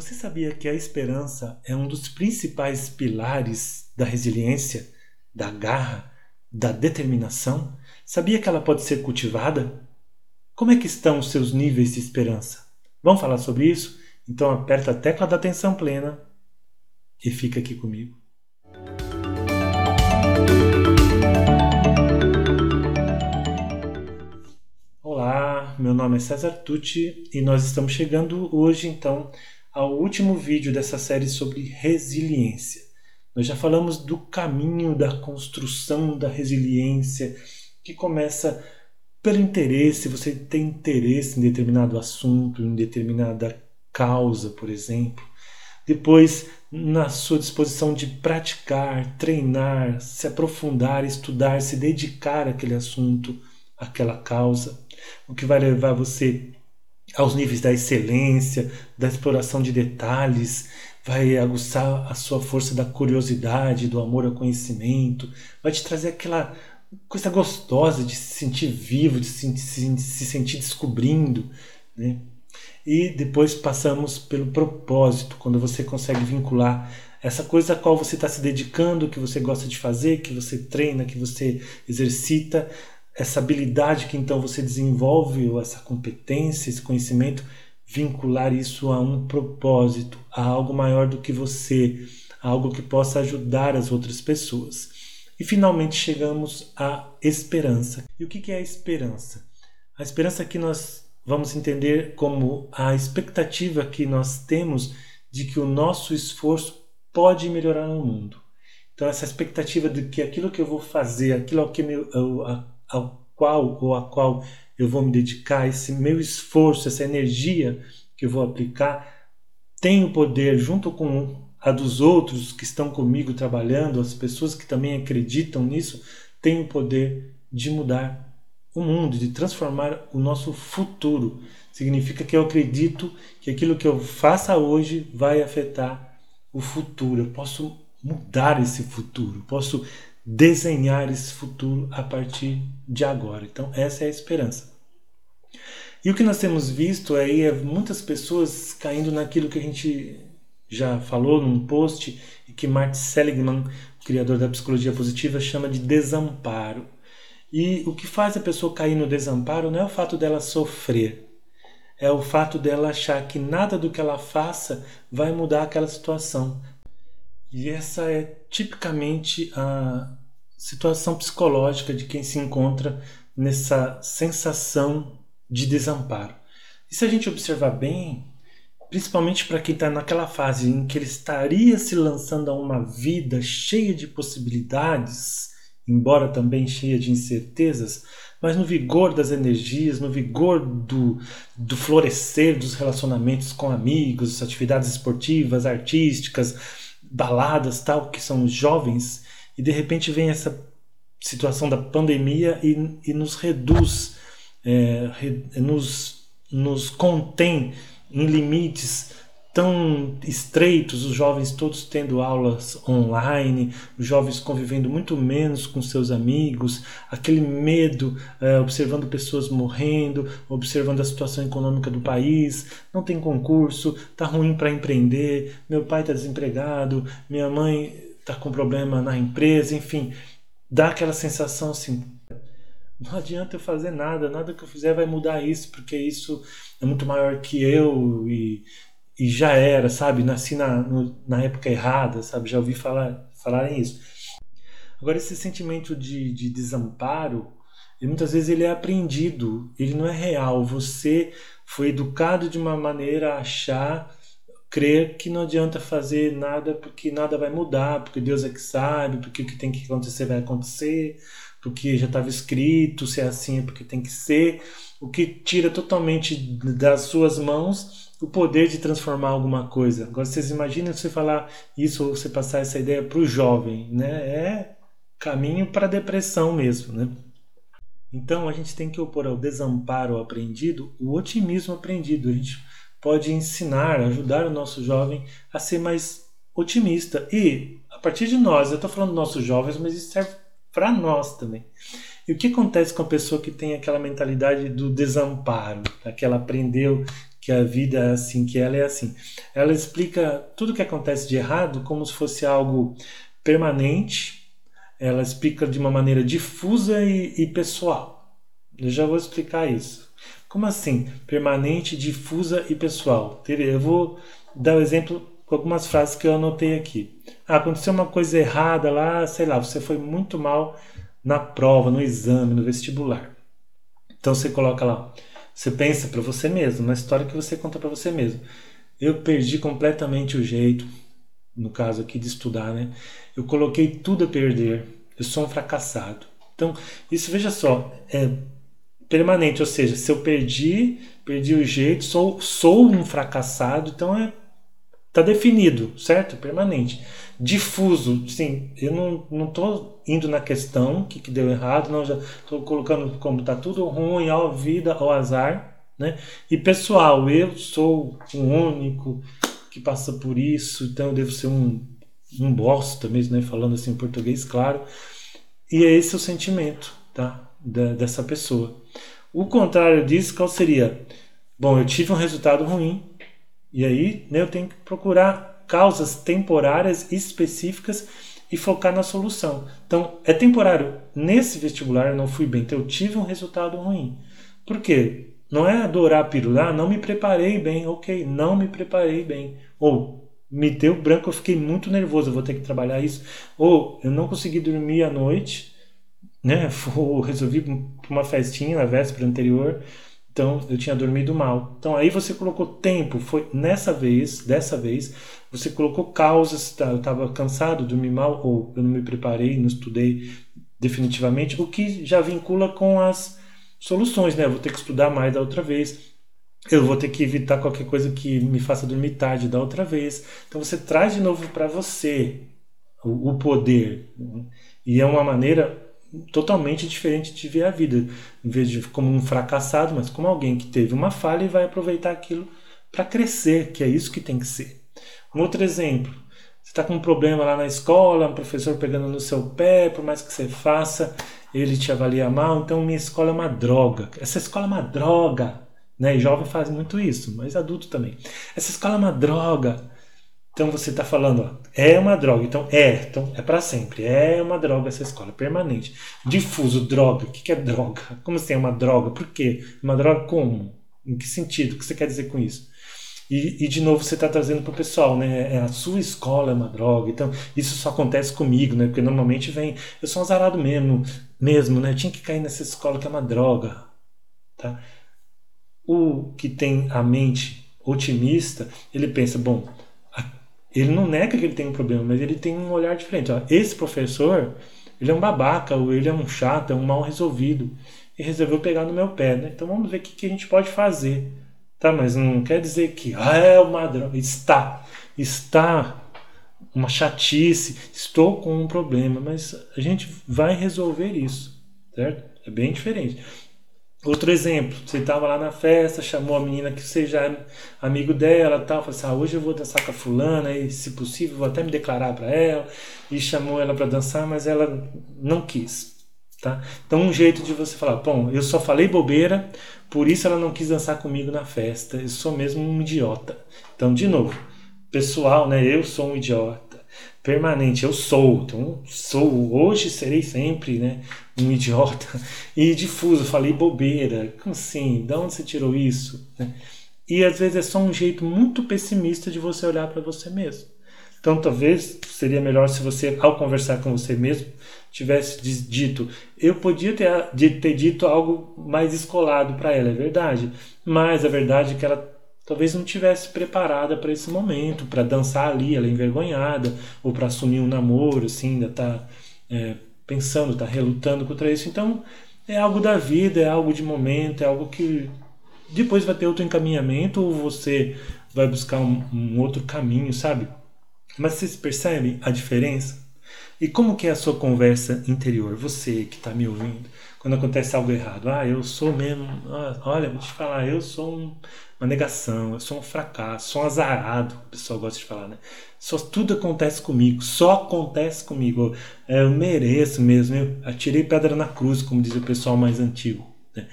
Você sabia que a esperança é um dos principais pilares da resiliência, da garra, da determinação? Sabia que ela pode ser cultivada? Como é que estão os seus níveis de esperança? Vamos falar sobre isso? Então aperta a tecla da atenção plena e fica aqui comigo. Olá, meu nome é César Tucci e nós estamos chegando hoje então ao último vídeo dessa série sobre resiliência. Nós já falamos do caminho da construção da resiliência, que começa pelo interesse, você tem interesse em determinado assunto, em determinada causa, por exemplo. Depois, na sua disposição de praticar, treinar, se aprofundar, estudar, se dedicar àquele assunto, àquela causa, o que vai levar você aos níveis da excelência, da exploração de detalhes, vai aguçar a sua força da curiosidade, do amor ao conhecimento, vai te trazer aquela coisa gostosa de se sentir vivo, de se, se, se sentir descobrindo. Né? E depois passamos pelo propósito, quando você consegue vincular essa coisa a qual você está se dedicando, que você gosta de fazer, que você treina, que você exercita, essa habilidade que então você desenvolve, ou essa competência, esse conhecimento, vincular isso a um propósito, a algo maior do que você, a algo que possa ajudar as outras pessoas. E finalmente chegamos à esperança. E o que é a esperança? A esperança que nós vamos entender como a expectativa que nós temos de que o nosso esforço pode melhorar o mundo. Então, essa expectativa de que aquilo que eu vou fazer, aquilo que meu, ao, qual ou a qual eu vou me dedicar, esse meu esforço, essa energia que eu vou aplicar, tem o poder, junto com a dos outros que estão comigo trabalhando, as pessoas que também acreditam nisso, têm o poder de mudar o mundo, de transformar o nosso futuro. Significa que eu acredito que aquilo que eu faça hoje vai afetar o futuro. Eu posso mudar esse futuro, posso desenhar esse futuro a partir de agora. Então, essa é a esperança. E o que nós temos visto aí é muitas pessoas caindo naquilo que a gente já falou num post e que Martin Seligman, criador da psicologia positiva, chama de desamparo. E o que faz a pessoa cair no desamparo não é o fato dela sofrer, é o fato dela achar que nada do que ela faça vai mudar aquela situação. E essa é tipicamente a situação psicológica de quem se encontra nessa sensação de desamparo. E se a gente observar bem, principalmente para quem está naquela fase em que ele estaria se lançando a uma vida cheia de possibilidades, embora também cheia de incertezas, mas no vigor das energias, no vigor do, do florescer dos relacionamentos com amigos, atividades esportivas, artísticas, baladas, tal, que são jovens, e de repente vem essa situação da pandemia e, e nos reduz, é, re, nos, nos contém em limites tão estreitos, os jovens todos tendo aulas online, os jovens convivendo muito menos com seus amigos, aquele medo, é, observando pessoas morrendo, observando a situação econômica do país, não tem concurso, tá ruim para empreender, meu pai está desempregado, minha mãe está com problema na empresa, enfim, dá aquela sensação assim, não adianta eu fazer nada, nada que eu fizer vai mudar isso, porque isso é muito maior que eu e, e já era, sabe? Nasci na, no, na época errada, sabe? Já ouvi falar, falarem isso. Agora, esse sentimento de, de desamparo, e muitas vezes ele é aprendido, ele não é real. Você foi educado de uma maneira a achar, crer que não adianta fazer nada porque nada vai mudar, porque Deus é que sabe, porque o que tem que acontecer vai acontecer porque já estava escrito, se é assim é porque tem que ser, o que tira totalmente das suas mãos o poder de transformar alguma coisa. Agora vocês imaginam você falar isso ou você passar essa ideia para o jovem, né? É caminho para depressão mesmo, né? Então a gente tem que opor ao desamparo aprendido o otimismo aprendido. A gente pode ensinar, ajudar o nosso jovem a ser mais otimista. E a partir de nós, eu estou falando nossos jovens, mas isso serve para nós também. E o que acontece com a pessoa que tem aquela mentalidade do desamparo, que ela aprendeu que a vida é assim, que ela é assim. Ela explica tudo que acontece de errado como se fosse algo permanente. Ela explica de uma maneira difusa e, e pessoal. Eu já vou explicar isso. Como assim? Permanente, difusa e pessoal. Eu vou dar um exemplo com algumas frases que eu anotei aqui. Ah, aconteceu uma coisa errada lá, sei lá, você foi muito mal na prova, no exame, no vestibular. Então você coloca lá, você pensa para você mesmo, na história que você conta para você mesmo. Eu perdi completamente o jeito, no caso aqui de estudar, né? Eu coloquei tudo a perder. Eu sou um fracassado. Então, isso veja só, é permanente, ou seja, se eu perdi, perdi o jeito, sou, sou um fracassado, então é tá definido, certo? Permanente. Difuso, sim, eu não, não tô indo na questão, que, que deu errado, não, já estou colocando como tá tudo ruim, ó, vida, ó, azar, né? E pessoal, eu sou o único que passa por isso, então eu devo ser um, um bosta mesmo, né? Falando assim em português, claro. E é esse o sentimento, tá? Da, dessa pessoa. O contrário disso, qual seria? Bom, eu tive um resultado ruim, e aí né, eu tenho que procurar causas temporárias específicas e focar na solução. Então, é temporário. Nesse vestibular eu não fui bem, então eu tive um resultado ruim. Por quê? Não é adorar pílula, ah, não me preparei bem, ok, não me preparei bem. Ou me deu branco, eu fiquei muito nervoso, eu vou ter que trabalhar isso. Ou eu não consegui dormir à noite, né? Ou resolvi uma festinha na véspera anterior, então eu tinha dormido mal. Então aí você colocou tempo, foi nessa vez, dessa vez, você colocou causas, tá, eu estava cansado, dormi mal, ou eu não me preparei, não estudei definitivamente, o que já vincula com as soluções, né? Eu vou ter que estudar mais da outra vez. Eu vou ter que evitar qualquer coisa que me faça dormir tarde da outra vez. Então você traz de novo para você o, o poder. Né? E é uma maneira totalmente diferente de ver a vida, em vez de como um fracassado, mas como alguém que teve uma falha e vai aproveitar aquilo para crescer, que é isso que tem que ser. Um outro exemplo, você está com um problema lá na escola, um professor pegando no seu pé, por mais que você faça, ele te avalia mal, então minha escola é uma droga. Essa escola é uma droga. Né? E jovem faz muito isso, mas adulto também. Essa escola é uma droga. Então você está falando, ó, é uma droga. Então é, então é para sempre. É uma droga essa escola, permanente. Difuso, droga. O que, que é droga? Como assim é uma droga? Por quê? Uma droga como? Em que sentido? O que você quer dizer com isso? E, e de novo você está trazendo para o pessoal, né? É, a sua escola é uma droga. Então isso só acontece comigo, né? Porque normalmente vem, eu sou um azarado mesmo, mesmo, né? Eu tinha que cair nessa escola que é uma droga, tá? O que tem a mente otimista, ele pensa, bom, ele não nega que ele tem um problema, mas ele tem um olhar diferente. Esse professor, ele é um babaca, ou ele é um chato, é um mal resolvido, e resolveu pegar no meu pé, né? Então vamos ver o que, que a gente pode fazer. Tá, mas não quer dizer que ah, é uma droga. Está, está uma chatice, estou com um problema, mas a gente vai resolver isso, certo? É bem diferente. Outro exemplo, você estava lá na festa, chamou a menina que você já é amigo dela, tal, falou assim, ah, hoje eu vou dançar com a fulana e se possível vou até me declarar para ela, e chamou ela para dançar, mas ela não quis, tá? Então um jeito de você falar, bom, eu só falei bobeira, por isso ela não quis dançar comigo na festa, eu sou mesmo um idiota. Então, de novo, pessoal, né, eu sou um idiota permanente. Eu sou, então sou, hoje serei sempre, né, um idiota e difuso. Falei bobeira, como assim? De onde você tirou isso? Né? E às vezes é só um jeito muito pessimista de você olhar para você mesmo. Então talvez seria melhor se você, ao conversar com você mesmo, tivesse dito: eu podia ter, ter dito algo mais escolado para ela, é verdade, mas a verdade é que ela talvez não tivesse preparada para esse momento, para dançar ali, ela é envergonhada, ou para assumir um namoro, assim, ainda está é, pensando, está relutando contra isso. Então, é algo da vida, é algo de momento, é algo que depois vai ter outro encaminhamento ou você vai buscar um, um outro caminho, sabe? Mas vocês percebem a diferença? E como que é a sua conversa interior? Você que está me ouvindo, quando acontece algo errado. Ah, eu sou mesmo... Ah, olha, vou te falar, eu sou um uma negação, eu sou um fracasso, sou um azarado, o pessoal gosta de falar, né? Só tudo acontece comigo, só acontece comigo. É, eu mereço mesmo, eu atirei pedra na cruz, como diz o pessoal mais antigo. Né?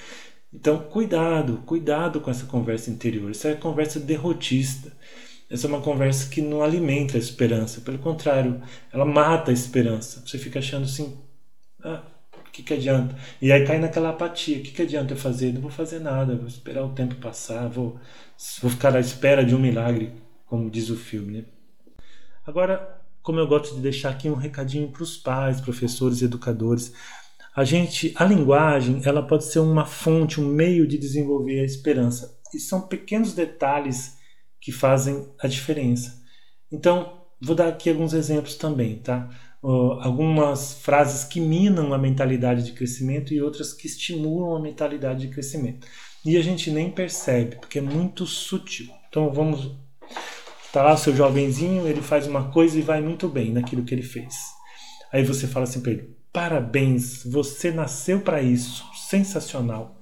Então, cuidado, cuidado com essa conversa interior. Isso é conversa derrotista. Essa é uma conversa que não alimenta a esperança. Pelo contrário, ela mata a esperança. Você fica achando assim: ah, o que, que adianta? E aí cai naquela apatia: o que, que adianta eu fazer? Não vou fazer nada, vou esperar o tempo passar, vou, vou ficar à espera de um milagre, como diz o filme. Né? Agora, como eu gosto de deixar aqui um recadinho para os pais, professores, educadores. A gente, a linguagem, ela pode ser uma fonte, um meio de desenvolver a esperança. E são pequenos detalhes que fazem a diferença. Então, vou dar aqui alguns exemplos também, tá? Uh, algumas frases que minam a mentalidade de crescimento e outras que estimulam a mentalidade de crescimento. E a gente nem percebe, porque é muito sutil. Então, vamos. Tá lá seu jovenzinho, ele faz uma coisa e vai muito bem naquilo que ele fez. Aí você fala assim para ele: parabéns, você nasceu para isso, sensacional.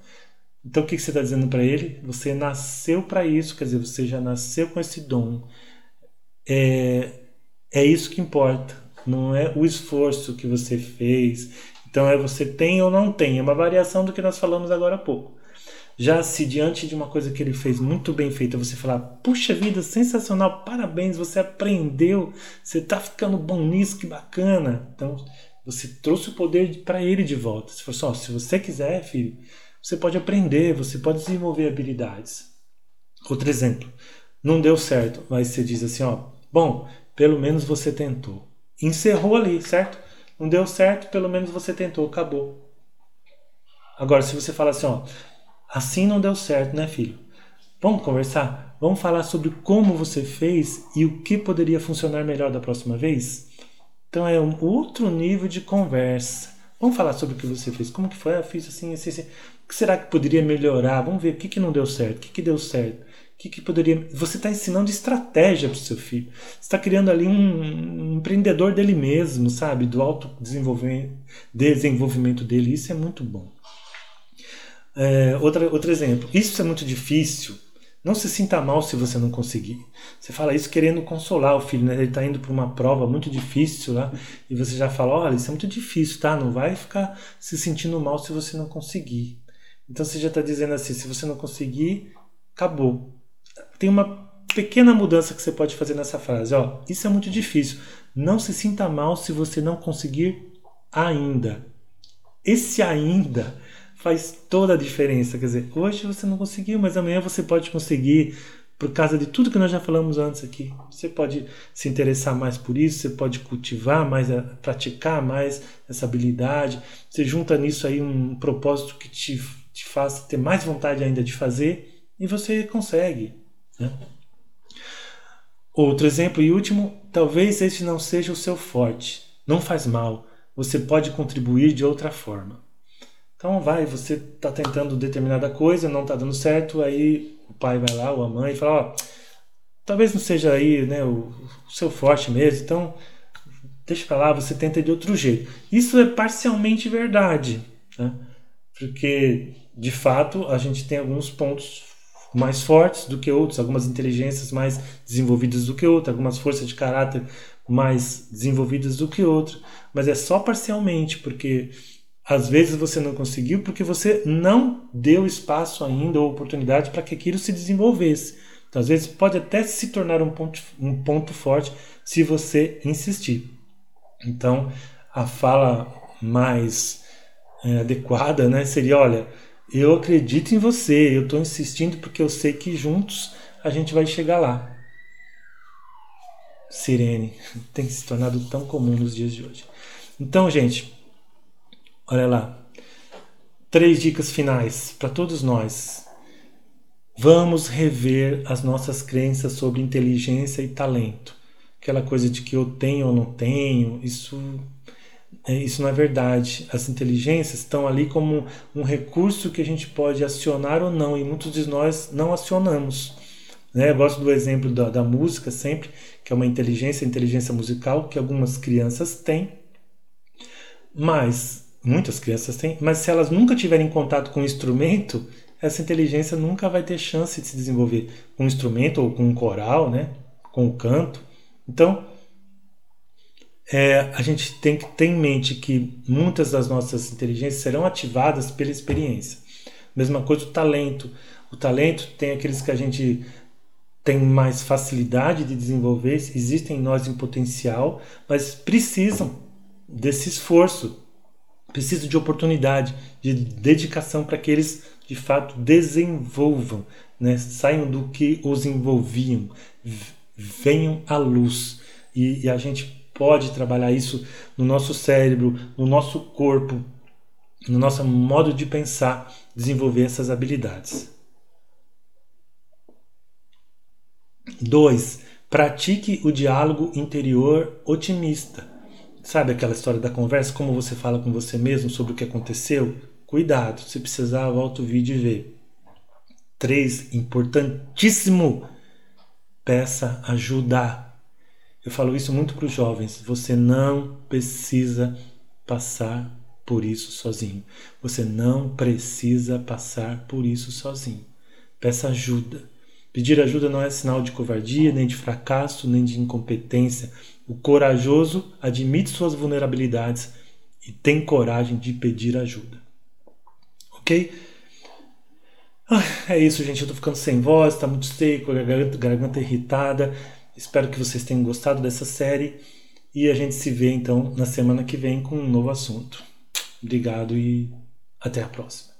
Então o que você está dizendo para ele? Você nasceu para isso, quer dizer, você já nasceu com esse dom. É, é isso que importa, não é o esforço que você fez. Então é você tem ou não tem, é uma variação do que nós falamos agora há pouco. Já se diante de uma coisa que ele fez muito bem feita, você falar, puxa vida, sensacional, parabéns, você aprendeu, você está ficando bom nisso, que bacana. Então você trouxe o poder para ele de volta. Se for só, se você quiser, filho, você pode aprender, você pode desenvolver habilidades. Outro exemplo, não deu certo, mas você diz assim, ó, bom, pelo menos você tentou. Encerrou ali, certo? Não deu certo, pelo menos você tentou, acabou. Agora, se você fala assim, ó, assim não deu certo, né, filho? Vamos conversar? Vamos falar sobre como você fez e o que poderia funcionar melhor da próxima vez? Então é um outro nível de conversa. Vamos falar sobre o que você fez. Como que foi? Eu fiz assim, assim, assim. Que será que poderia melhorar? Vamos ver o que, que não deu certo, o que, que deu certo. O que, que poderia. Você está ensinando estratégia para o seu filho. Você está criando ali um, um, empreendedor dele mesmo, sabe? Do alto desenvolvimento, desenvolvimento dele. Isso é muito bom. É, outra, outro exemplo. Isso é muito difícil. Não se sinta mal se você não conseguir. Você fala isso querendo consolar o filho, né? Ele está indo para uma prova muito difícil lá e você já fala: olha, isso é muito difícil, tá? Não vai ficar se sentindo mal se você não conseguir. Então você já está dizendo assim: se você não conseguir, acabou. Tem uma pequena mudança que você pode fazer nessa frase. Ó, isso é muito difícil. Não se sinta mal se você não conseguir ainda. Esse ainda faz toda a diferença. Quer dizer, hoje você não conseguiu, mas amanhã você pode conseguir por causa de tudo que nós já falamos antes aqui. Você pode se interessar mais por isso, você pode cultivar mais, praticar mais essa habilidade. Você junta nisso aí um propósito que te te faz ter mais vontade ainda de fazer e você consegue. Né? Outro exemplo e último, talvez este não seja o seu forte. Não faz mal, você pode contribuir de outra forma. Então vai, você está tentando determinada coisa, não está dando certo, aí o pai vai lá, ou a mãe, e fala, ó, talvez não seja aí né, o, o seu forte mesmo, então deixa para lá, você tenta de outro jeito. Isso é parcialmente verdade, né? porque de fato, a gente tem alguns pontos mais fortes do que outros, algumas inteligências mais desenvolvidas do que outras, algumas forças de caráter mais desenvolvidas do que outras, mas é só parcialmente, porque às vezes você não conseguiu porque você não deu espaço ainda ou oportunidade para que aquilo se desenvolvesse. Então, às vezes pode até se tornar um ponto, um ponto forte se você insistir. Então, a fala mais é, adequada né, seria: olha, eu acredito em você, eu estou insistindo porque eu sei que juntos a gente vai chegar lá. Sirene tem se tornado tão comum nos dias de hoje. Então, gente, olha lá. Três dicas finais para todos nós. Vamos rever as nossas crenças sobre inteligência e talento. Aquela coisa de que eu tenho ou não tenho, isso isso não é verdade. As inteligências estão ali como um recurso que a gente pode acionar ou não, e muitos de nós não acionamos. Né? Eu gosto do exemplo da, da música sempre, que é uma inteligência, inteligência musical, que algumas crianças têm, mas muitas crianças têm, mas se elas nunca tiverem contato com o instrumento, essa inteligência nunca vai ter chance de se desenvolver com um instrumento ou com um coral, né? com o canto. Então, é, a gente tem que ter em mente que muitas das nossas inteligências serão ativadas pela experiência. Mesma coisa o talento. O talento tem aqueles que a gente tem mais facilidade de desenvolver, existem em nós em potencial, mas precisam desse esforço, precisam de oportunidade, de dedicação para que eles de fato desenvolvam, né? saiam do que os envolviam, venham à luz. E, e a gente pode trabalhar isso no nosso cérebro, no nosso corpo, no nosso modo de pensar, desenvolver essas habilidades. 2. Pratique o diálogo interior otimista. Sabe aquela história da conversa, como você fala com você mesmo sobre o que aconteceu? Cuidado, se precisar, volta o vídeo e vê. 3. Importantíssimo. Peça ajuda. Eu falo isso muito para os jovens. Você não precisa passar por isso sozinho. Você não precisa passar por isso sozinho. Peça ajuda. Pedir ajuda não é sinal de covardia, nem de fracasso, nem de incompetência. O corajoso admite suas vulnerabilidades e tem coragem de pedir ajuda ok? Ah, é isso, gente. Eu tô ficando sem voz, tá muito seco, garganta, garganta irritada. Espero que vocês tenham gostado dessa série. E a gente se vê então na semana que vem com um novo assunto. Obrigado e até a próxima.